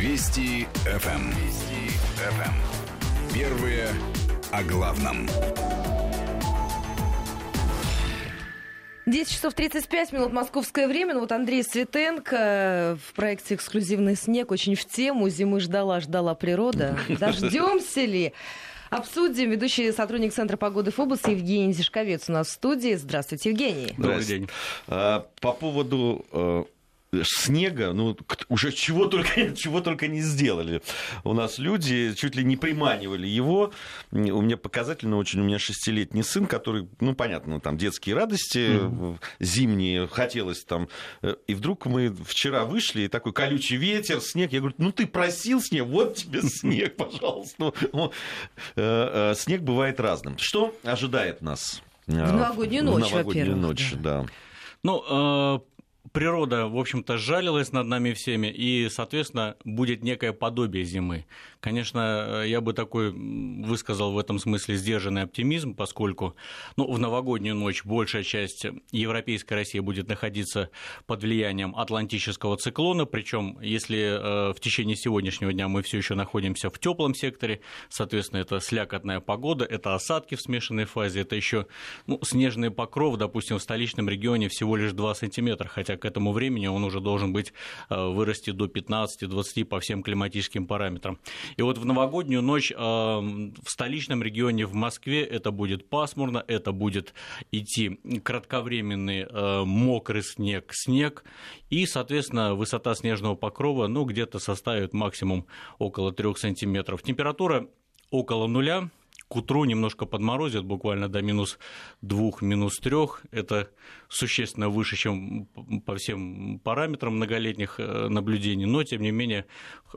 Вести ФМ. Эм. Вести ФМ. Эм. Первые о главном. 10 часов 35 минут московское время. Ну вот Андрей Светенко в проекте «Эксклюзивный снег» очень в тему. Зимы ждала, ждала природа. Дождемся ли? Обсудим. Ведущий сотрудник Центра погоды ФОБУС Евгений Зишковец у нас в студии. Здравствуйте, Евгений. Добрый день. А, по поводу э, снега, ну, уже чего только, чего только не сделали. У нас люди чуть ли не приманивали его. У меня показательно очень, у меня шестилетний сын, который, ну, понятно, там детские радости mm-hmm. зимние, хотелось там. Э, и вдруг мы вчера вышли, и такой колючий ветер, снег. Я говорю, ну, ты просил снег, вот тебе снег, пожалуйста. Ну, э, снег бывает разным. Что ожидает нас? В новогоднюю ночь, В новогоднюю ночь, да. Ну, природа, в общем-то, жалилась над нами всеми, и, соответственно, будет некое подобие зимы. Конечно, я бы такой высказал в этом смысле сдержанный оптимизм, поскольку ну, в новогоднюю ночь большая часть европейской России будет находиться под влиянием атлантического циклона, причем если э, в течение сегодняшнего дня мы все еще находимся в теплом секторе, соответственно, это слякотная погода, это осадки в смешанной фазе, это еще ну, снежный покров, допустим, в столичном регионе всего лишь 2 сантиметра, хотя к этому времени он уже должен быть э, вырасти до 15-20 по всем климатическим параметрам. И вот в новогоднюю ночь э, в столичном регионе в Москве это будет пасмурно, это будет идти кратковременный э, мокрый снег, снег, и, соответственно, высота снежного покрова ну, где-то составит максимум около 3 сантиметров. Температура около нуля, к утру немножко подморозит, буквально до минус двух, минус трех. Это существенно выше, чем по всем параметрам многолетних э, наблюдений. Но, тем не менее,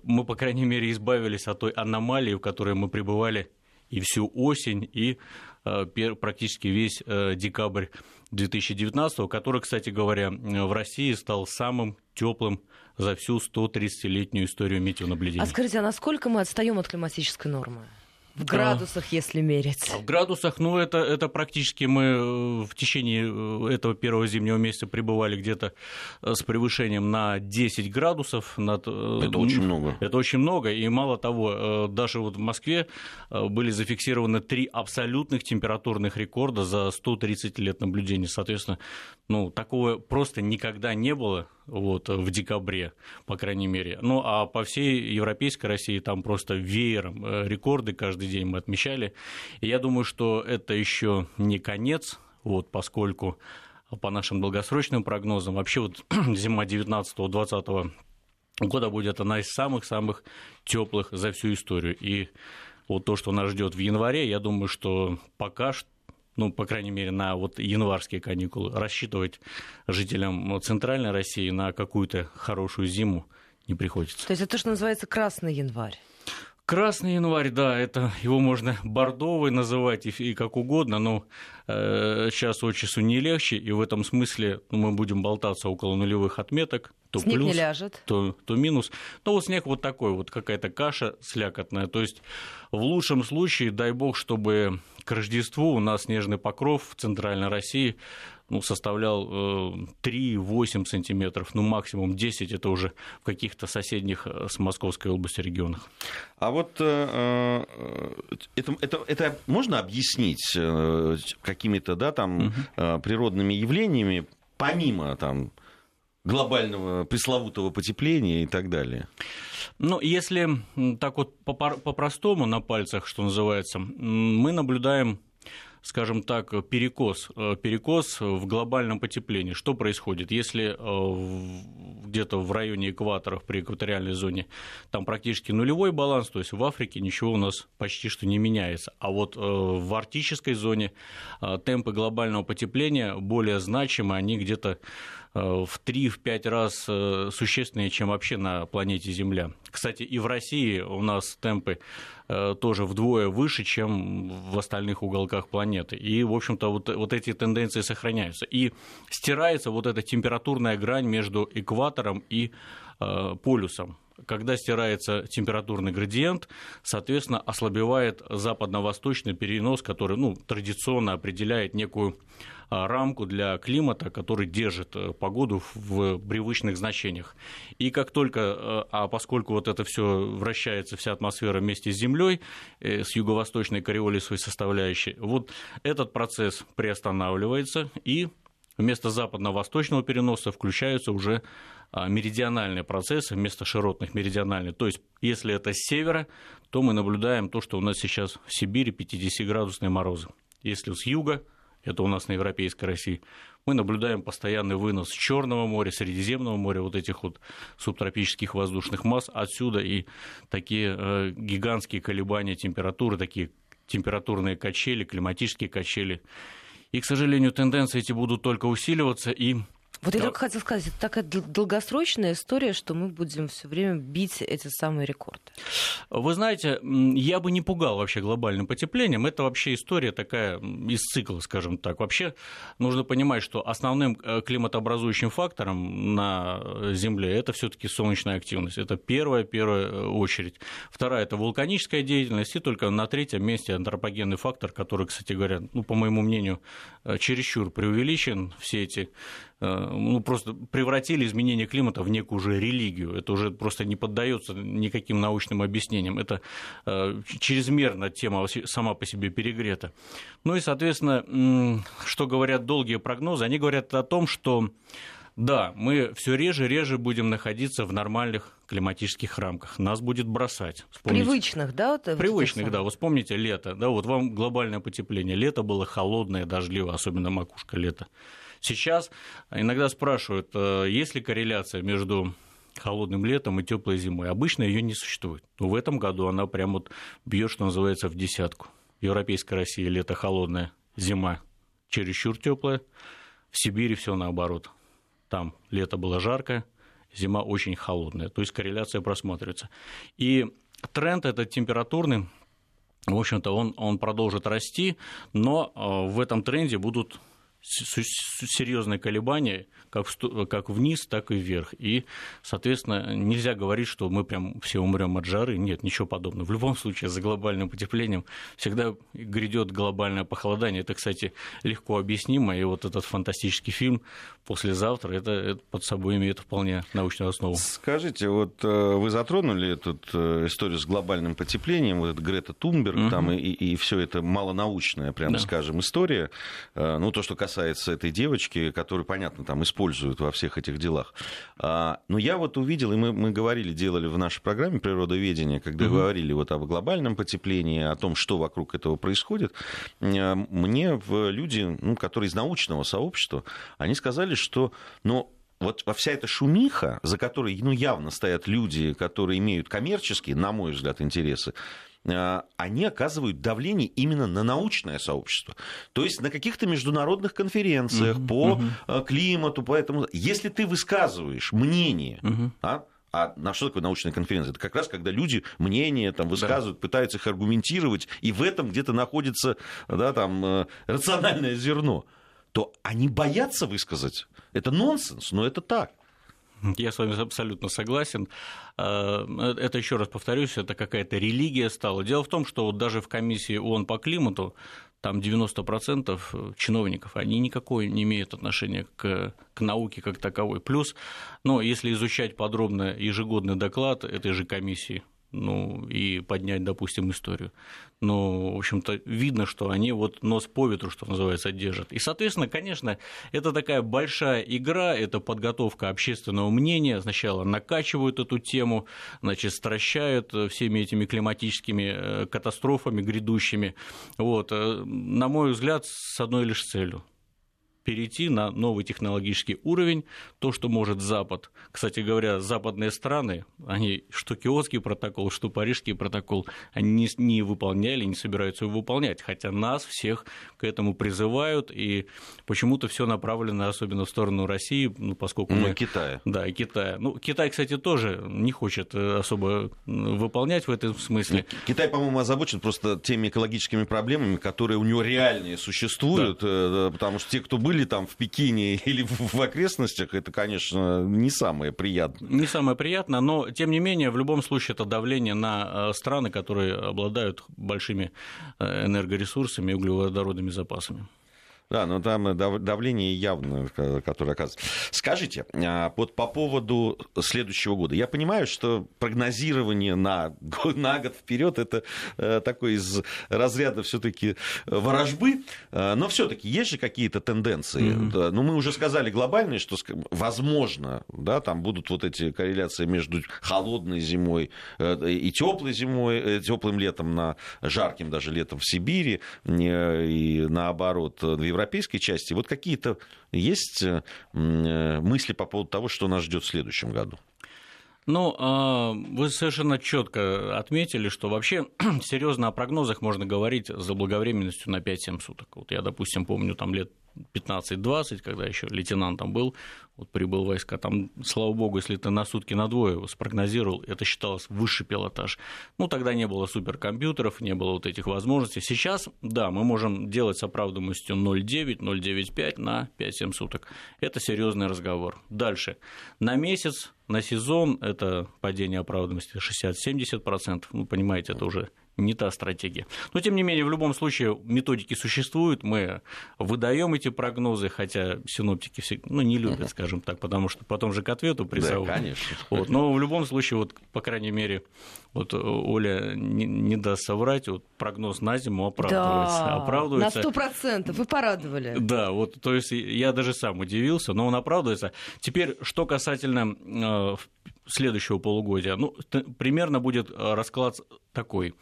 мы, по крайней мере, избавились от той аномалии, в которой мы пребывали и всю осень, и э, практически весь э, декабрь 2019, который, кстати говоря, в России стал самым теплым за всю 130-летнюю историю метеонаблюдения. А скажите, а насколько мы отстаем от климатической нормы? В градусах, если мерить. В градусах, ну, это, это практически мы э, в течение э, этого первого зимнего месяца пребывали где-то э, с превышением на 10 градусов. Над, это очень много. Это очень много, и мало того, даже вот в Москве были зафиксированы три абсолютных температурных рекорда за 130 лет наблюдений. Соответственно, ну, такого просто никогда не было вот, в декабре, по крайней мере. Ну, а по всей европейской России там просто веером э, рекорды каждый день мы отмечали. И я думаю, что это еще не конец, вот, поскольку по нашим долгосрочным прогнозам, вообще вот зима 19-20 года будет одна из самых-самых теплых за всю историю. И вот то, что нас ждет в январе, я думаю, что пока что ну, по крайней мере, на вот январские каникулы, рассчитывать жителям Центральной России на какую-то хорошую зиму не приходится. То есть это то, что называется красный январь? Красный январь, да, это его можно бордовый называть и, и как угодно, но э, сейчас от часу не легче, и в этом смысле ну, мы будем болтаться около нулевых отметок. То снег плюс, не ляжет. То, то минус. Но вот снег вот такой, вот какая-то каша слякотная. То есть в лучшем случае, дай бог, чтобы к Рождеству у нас снежный покров в Центральной России ну, составлял 3-8 э, сантиметров, ну, максимум 10, это уже в каких-то соседних э, с Московской области регионах. А вот э, это, это, это можно объяснить какими-то, да, там, угу. природными явлениями, помимо, там, глобального пресловутого потепления и так далее? Ну, если так вот по-простому на пальцах, что называется, мы наблюдаем скажем так, перекос, э, перекос в глобальном потеплении. Что происходит, если э, где-то в районе экваторов при экваториальной зоне там практически нулевой баланс, то есть в Африке ничего у нас почти что не меняется, а вот э, в арктической зоне темпы глобального потепления более значимы, они где-то в 3-5 раз существеннее, чем вообще на планете Земля. Кстати, и в России у нас темпы Э, тоже вдвое выше, чем в остальных уголках планеты. И, в общем-то, вот, вот эти тенденции сохраняются. И стирается вот эта температурная грань между экватором и э, полюсом. Когда стирается температурный градиент, соответственно, ослабевает западно-восточный перенос, который ну, традиционно определяет некую а, рамку для климата, который держит э, погоду в привычных значениях. И как только, э, а поскольку вот это все вращается, вся атмосфера вместе с Землей, э, с юго-восточной кориолисовой составляющей, вот этот процесс приостанавливается, и вместо западно-восточного переноса включаются уже а, меридиональные процессы вместо широтных меридиональных. То есть, если это с севера, то мы наблюдаем то, что у нас сейчас в Сибири 50-градусные морозы. Если с юга, это у нас на Европейской России, мы наблюдаем постоянный вынос Черного моря, Средиземного моря, вот этих вот субтропических воздушных масс отсюда и такие э, гигантские колебания температуры, такие температурные качели, климатические качели. И, к сожалению, тенденции эти будут только усиливаться, и вот я только хотела сказать, это такая долгосрочная история, что мы будем все время бить эти самые рекорды. Вы знаете, я бы не пугал вообще глобальным потеплением. Это вообще история такая из цикла, скажем так. Вообще нужно понимать, что основным э, климатообразующим фактором на Земле это все-таки солнечная активность. Это первая, первая э, очередь. Вторая это вулканическая деятельность, и только на третьем месте антропогенный фактор, который, кстати говоря, ну, по моему мнению, э, чересчур преувеличен. Все эти Э, ну, просто превратили изменение климата в некую уже религию. Это уже просто не поддается никаким научным объяснениям. Это э, чрезмерно тема сама по себе перегрета. Ну и, соответственно, что говорят долгие прогнозы? Они говорят о том, что да, мы все реже и реже будем находиться в нормальных климатических рамках. Нас будет бросать. Вспомните. Привычных, да? Вот Привычных, да. Вы вспомните лето. Да, вот вам глобальное потепление. Лето было холодное, дождливое, особенно макушка лета. Сейчас иногда спрашивают, э, есть ли корреляция между холодным летом и теплой зимой. Обычно ее не существует. Но в этом году она прям вот бьет, что называется, в десятку. Европейская Россия лето холодное, зима чересчур теплая. В Сибири все наоборот. Там лето было жаркое, зима очень холодная. То есть корреляция просматривается. И тренд этот температурный, в общем-то, он, он продолжит расти, но э, в этом тренде будут серьезные колебания как, в, как вниз, так и вверх. И, соответственно, нельзя говорить, что мы прям все умрем от жары. Нет, ничего подобного. В любом случае, за глобальным потеплением всегда грядет глобальное похолодание. Это, кстати, легко объяснимо. И вот этот фантастический фильм послезавтра, это, это под собой имеет вполне научную основу. Скажите, вот э, вы затронули эту э, историю с глобальным потеплением, вот Грета Тунберг, угу. там и, и все это малонаучная, прямо да. скажем, история. Э, ну, то, что касается касается этой девочки, которую, понятно, там используют во всех этих делах. А, но я вот увидел, и мы, мы говорили, делали в нашей программе «Природоведение», когда угу. говорили вот об глобальном потеплении, о том, что вокруг этого происходит, а, мне люди, ну, которые из научного сообщества, они сказали, что, ну, вот во вся эта шумиха, за которой ну, явно стоят люди, которые имеют коммерческие, на мой взгляд, интересы, они оказывают давление именно на научное сообщество. То есть на каких-то международных конференциях uh-huh, по uh-huh. климату, поэтому если ты высказываешь мнение, uh-huh. а, а на что такое научная конференция? Это как раз когда люди мнения там, высказывают, да. пытаются их аргументировать, и в этом где-то находится да, там, э, рациональное зерно, то они боятся высказать. Это нонсенс, но это так. Я с вами абсолютно согласен. А, это, еще раз повторюсь, это какая-то религия стала. Дело в том, что вот даже в комиссии ООН по климату там 90% чиновников, они никакой не имеют отношения к, к науке как таковой. Плюс, ну, если изучать подробно ежегодный доклад этой же комиссии, ну, и поднять, допустим, историю. Но, в общем-то, видно, что они вот нос по ветру, что называется, держат. И, соответственно, конечно, это такая большая игра, это подготовка общественного мнения. Сначала накачивают эту тему, значит, стращают всеми этими климатическими э, катастрофами грядущими. Вот. Э, на мой взгляд, с одной лишь целью перейти на новый технологический уровень, то, что может Запад. Кстати говоря, западные страны, они что Киотский протокол, что Парижский протокол, они не, не выполняли, не собираются его выполнять, хотя нас всех к этому призывают, и почему-то все направлено особенно в сторону России, ну, поскольку ну, мы... Китая. Да, Китая. Ну, Китай, кстати, тоже не хочет э, особо выполнять в этом смысле. Китай, по-моему, озабочен просто теми экологическими проблемами, которые у него реальные существуют, да. Э, потому что те, кто были были там в Пекине или в окрестностях, это, конечно, не самое приятное. Не самое приятное, но, тем не менее, в любом случае это давление на э, страны, которые обладают большими э, энергоресурсами и углеводородными запасами. Да, но там давление явно, которое оказывается. Скажите, а, вот по поводу следующего года. Я понимаю, что прогнозирование на, на год вперед это э, такой из разряда все-таки ворожбы, э, но все-таки есть же какие-то тенденции. Mm-hmm. Ну, мы уже сказали глобальные, что возможно, да, там будут вот эти корреляции между холодной зимой э, и теплой зимой, теплым летом на жарким даже летом в Сибири и наоборот в Европе европейской части, вот какие-то есть э, э, мысли по поводу того, что нас ждет в следующем году? Ну, а, вы совершенно четко отметили, что вообще серьезно о прогнозах можно говорить за благовременностью на 5-7 суток. Вот я, допустим, помню там лет 15-20, когда еще лейтенантом был, вот прибыл войска, там, слава богу, если ты на сутки на двое его спрогнозировал, это считалось высший пилотаж. Ну, тогда не было суперкомпьютеров, не было вот этих возможностей. Сейчас, да, мы можем делать с оправданностью 0,9, 0,95 на 5-7 суток. Это серьезный разговор. Дальше. На месяц, на сезон это падение оправданности 60-70%. Ну, понимаете, это уже не та стратегия. Но, тем не менее, в любом случае методики существуют, мы выдаем эти прогнозы, хотя синоптики все, ну, не любят, скажем так, потому что потом же к ответу призовут. Да, конечно. Вот, но в любом случае, вот, по крайней мере, вот Оля не, не даст соврать, вот прогноз на зиму оправдывается. Да, оправдывается. на сто процентов, вы порадовали. Да, вот, то есть я даже сам удивился, но он оправдывается. Теперь, что касательно э, следующего полугодия, ну, примерно будет э, расклад такой.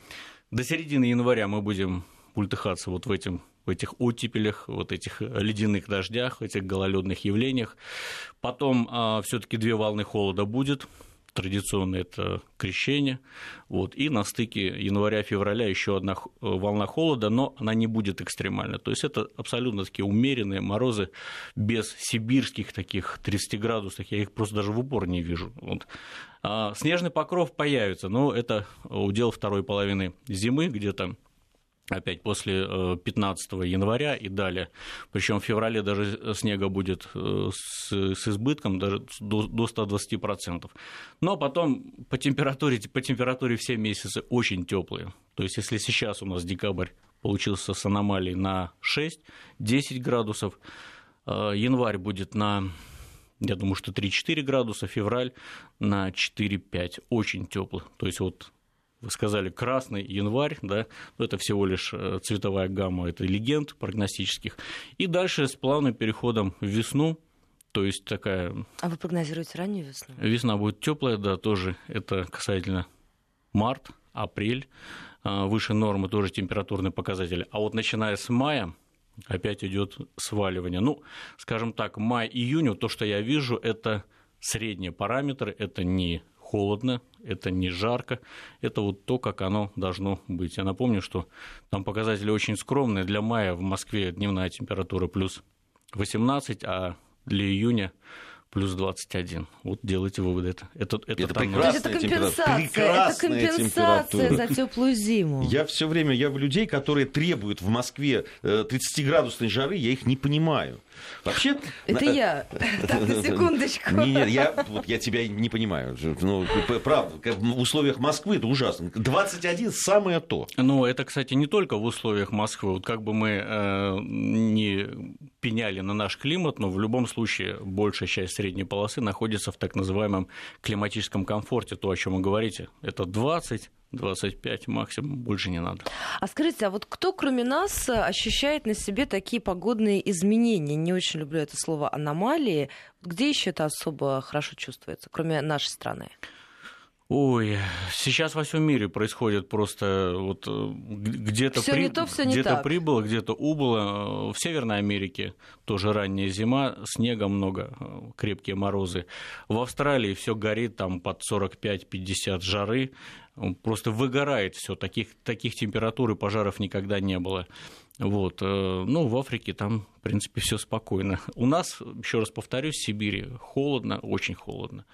До середины января мы будем пультыхаться вот в, этим, в этих оттепелях, вот этих ледяных дождях, этих гололедных явлениях. Потом а, все-таки две волны холода будет, традиционно это крещение. Вот, и на стыке января-февраля еще одна волна холода, но она не будет экстремальна. То есть это абсолютно такие умеренные морозы без сибирских таких 30 градусов. Я их просто даже в упор не вижу. Вот. А снежный покров появится, но это удел второй половины зимы, где-то опять после 15 э, января и далее. Причем в феврале даже снега будет э, с, с избытком даже до, до 120%. Но потом по температуре, по температуре все месяцы очень теплые. То есть если сейчас у нас декабрь получился с аномалией на 6-10 градусов, э, январь будет на я думаю, что 3-4 градуса, февраль на 4-5, очень теплый. То есть вот вы сказали, красный январь, да, но это всего лишь э, цветовая гамма, это легенд прогностических. И дальше с плавным переходом в весну, то есть такая... А вы прогнозируете раннюю весну? Весна будет теплая, да, тоже это касательно март, апрель, э, выше нормы тоже температурные показатели. А вот начиная с мая опять идет сваливание. Ну, скажем так, май-июнь, то, что я вижу, это средние параметры, это не холодно, это не жарко, это вот то, как оно должно быть. Я напомню, что там показатели очень скромные. Для мая в Москве дневная температура плюс 18, а для июня плюс 21. Вот делайте выводы. Это, это, это, это прекрасная это компенсация, это компенсация за теплую зиму. Я все время, я в людей, которые требуют в Москве 30-градусной э, жары, я их не понимаю. Вообще... Это на... я. Так, на секундочку. Нет, я, вот, я тебя не понимаю. Ну, правда, в условиях Москвы это ужасно. 21 самое то. Ну, это, кстати, не только в условиях Москвы. Вот как бы мы э, не пеняли на наш климат, но в любом случае большая часть средней полосы находится в так называемом климатическом комфорте, то, о чем вы говорите. Это 20 25 максимум, больше не надо. А скажите, а вот кто, кроме нас, ощущает на себе такие погодные изменения? Не очень люблю это слово аномалии. Где еще это особо хорошо чувствуется, кроме нашей страны? Ой, сейчас во всем мире происходит просто вот э, где-то при... где прибыло, где-то убыло. В Северной Америке тоже ранняя зима, снега много, э, крепкие морозы. В Австралии все горит там под 45-50 жары, просто выгорает все, таких, таких температур и пожаров никогда не было. Вот. Э, ну, в Африке там, в принципе, все спокойно. У нас, еще раз повторюсь, в Сибири холодно, очень холодно.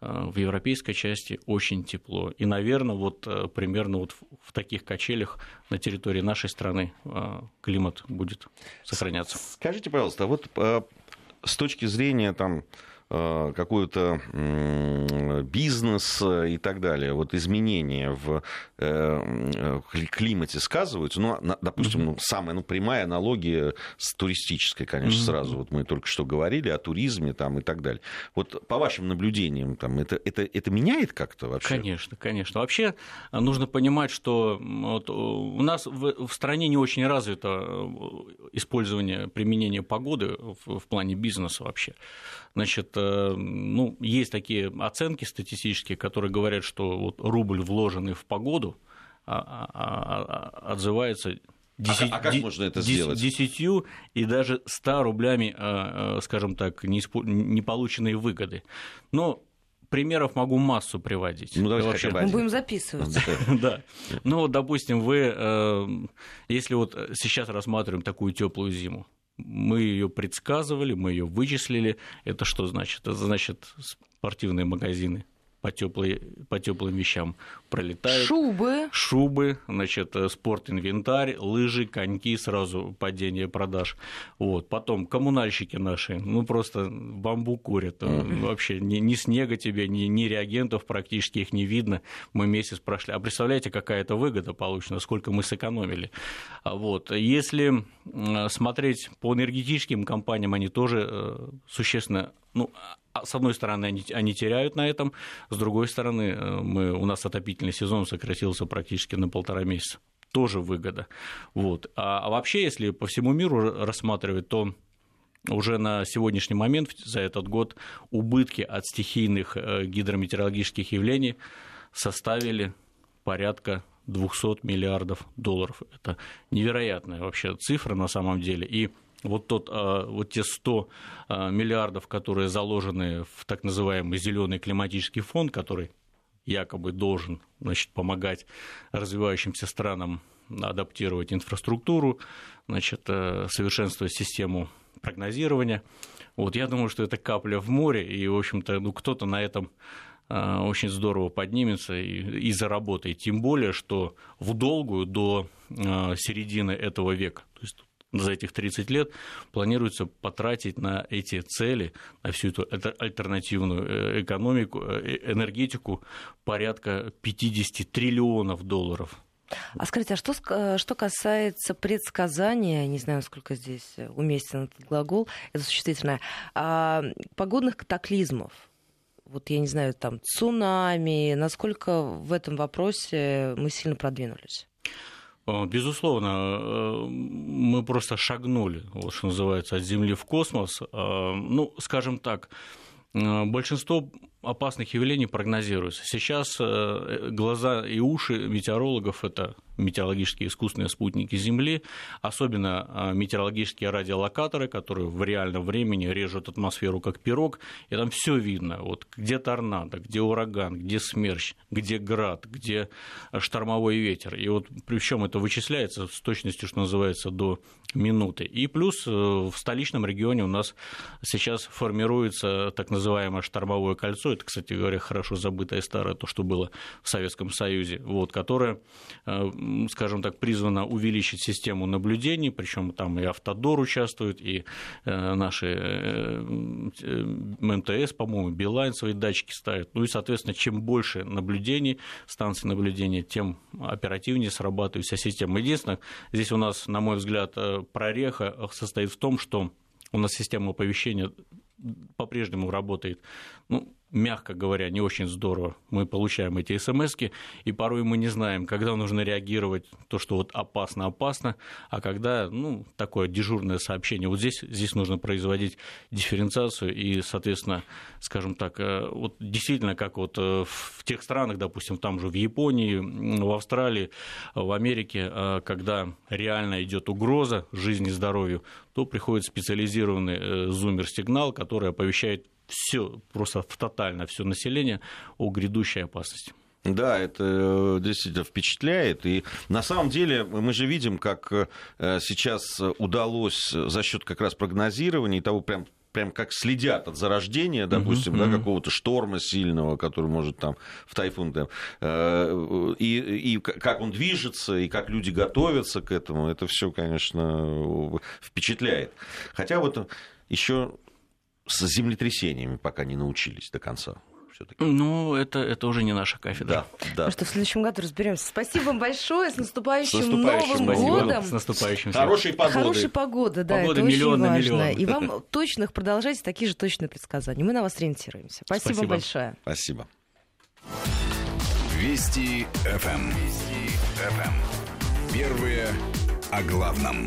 Э, в европейской части очень тепло. И, наверное, вот э, примерно вот в таких качелях на территории нашей страны э, климат будет сохраняться. Скажите, пожалуйста, а вот с точки зрения там какой-то бизнес и так далее, вот изменения в э, климате сказываются, ну, допустим, ну, самая ну, прямая аналогия с туристической, конечно, сразу, вот мы только что говорили о туризме там и так далее. Вот по вашим наблюдениям, там, это, это, это меняет как-то вообще? Конечно, конечно. Вообще нужно понимать, что вот у нас в, в стране не очень развито э, использование, применение погоды в, в плане бизнеса вообще. Значит, э, ну, есть такие оценки статистические, которые говорят, что вот рубль, вложенный в погоду, а, а, а, отзывается 10, а, а как можно это сделать? Десятью и даже 100 рублями, скажем так, не полученные выгоды. Но примеров могу массу приводить. Ну, давайте вообще... Мы будем записывать. Да. Ну, допустим, вы, э, если вот сейчас рассматриваем такую теплую зиму, мы ее предсказывали, мы ее вычислили. Это что значит? Это значит спортивные магазины по, теплой, по теплым вещам пролетают. Шубы. Шубы, значит, э, спорт-инвентарь, лыжи, коньки, сразу падение продаж. Вот. Потом коммунальщики наши, ну, просто бамбук курят. Mm-hmm. Вообще ни, ни снега тебе, ни, ни реагентов практически их не видно. Мы месяц прошли. А представляете, какая это выгода получена, сколько мы сэкономили. А вот. Если смотреть по энергетическим компаниям, они тоже э, существенно ну, с одной стороны, они, они теряют на этом, с другой стороны, э, мы, у нас отопительный сезон сократился практически на полтора месяца. Тоже выгода. Вот. А, а вообще, если по всему миру рассматривать, то уже на сегодняшний момент, за этот год, убытки от стихийных э, гидрометеорологических явлений составили порядка 200 миллиардов долларов. Это невероятная вообще цифра на самом деле. И вот, тот, а, вот те 100 а, миллиардов, которые заложены в так называемый зеленый климатический фонд, который якобы должен значит, помогать развивающимся странам адаптировать инфраструктуру, значит, э, совершенствовать систему прогнозирования. Вот, я думаю, что это капля в море, и, в общем-то, ну, кто-то на этом а, очень здорово поднимется и, и заработает. Тем более, что в долгую до середины этого века, то есть за этих 30 лет планируется потратить на эти цели, на всю эту альтернативную э, экономику, э, энергетику порядка 50 триллионов долларов. А скажите, а что, э, что касается предсказания, не знаю, насколько здесь уместен этот глагол, это существительное, а, погодных катаклизмов, вот я не знаю, там, цунами, насколько в этом вопросе мы сильно продвинулись? Э, безусловно, э, мы просто шагнули, вот что называется, от Земли в космос. Э, ну, скажем так, большинство опасных явлений прогнозируется. Сейчас глаза и уши метеорологов – это метеорологические искусственные спутники Земли, особенно а, метеорологические радиолокаторы, которые в реальном времени режут атмосферу как пирог, и там все видно. Вот где торнадо, где ураган, где смерч, где град, где штормовой ветер. И вот причем это вычисляется с точностью, что называется, до минуты. И плюс э, в столичном регионе у нас сейчас формируется так называемое штормовое кольцо. Это, кстати говоря, хорошо забытое старое, то, что было в Советском Союзе, вот, которое э, скажем так, призвана увеличить систему наблюдений, причем там и Автодор участвует, и э, наши э, МТС, по-моему, Билайн свои датчики ставят. Ну и, соответственно, чем больше наблюдений, станций наблюдения, тем оперативнее срабатывает вся система. Единственное, здесь у нас, на мой взгляд, прореха состоит в том, что у нас система оповещения по-прежнему работает ну, мягко говоря, не очень здорово. Мы получаем эти смс и порой мы не знаем, когда нужно реагировать, то, что вот опасно-опасно, а когда, ну, такое дежурное сообщение. Вот здесь, здесь нужно производить дифференциацию и, соответственно, скажем так, э, вот действительно, как вот э, в тех странах, допустим, там же в Японии, в Австралии, в Америке, э, когда реально идет угроза жизни и здоровью, то приходит специализированный зумер-сигнал, который оповещает все, просто тотально все население о грядущей опасности. Да, это э, действительно впечатляет. И на самом деле мы же видим, как э, сейчас удалось за счет как раз прогнозирования и того прям прям как следят от зарождения, допустим, Мгм, да, мгм. какого-то шторма сильного, который может там в тайфун, там, э, и, и как он движется, и как люди готовятся к этому, это все, конечно, впечатляет. Хотя вот еще с землетрясениями пока не научились до конца. Все-таки. Ну, это, это уже не наша кафедра. Да, да. Ну что, в следующем году разберемся. Спасибо вам большое. С наступающим, С наступающим Новым Спасибо. годом. С наступающим. Хорошей погоды. Хорошей погоды, да, Погода это миллион на очень важно. миллион. И вам точных, продолжайте такие же точные предсказания. Мы на вас ориентируемся. Спасибо, Спасибо. большое. Спасибо. Вести ФМ. Вести ФМ. Первые о главном.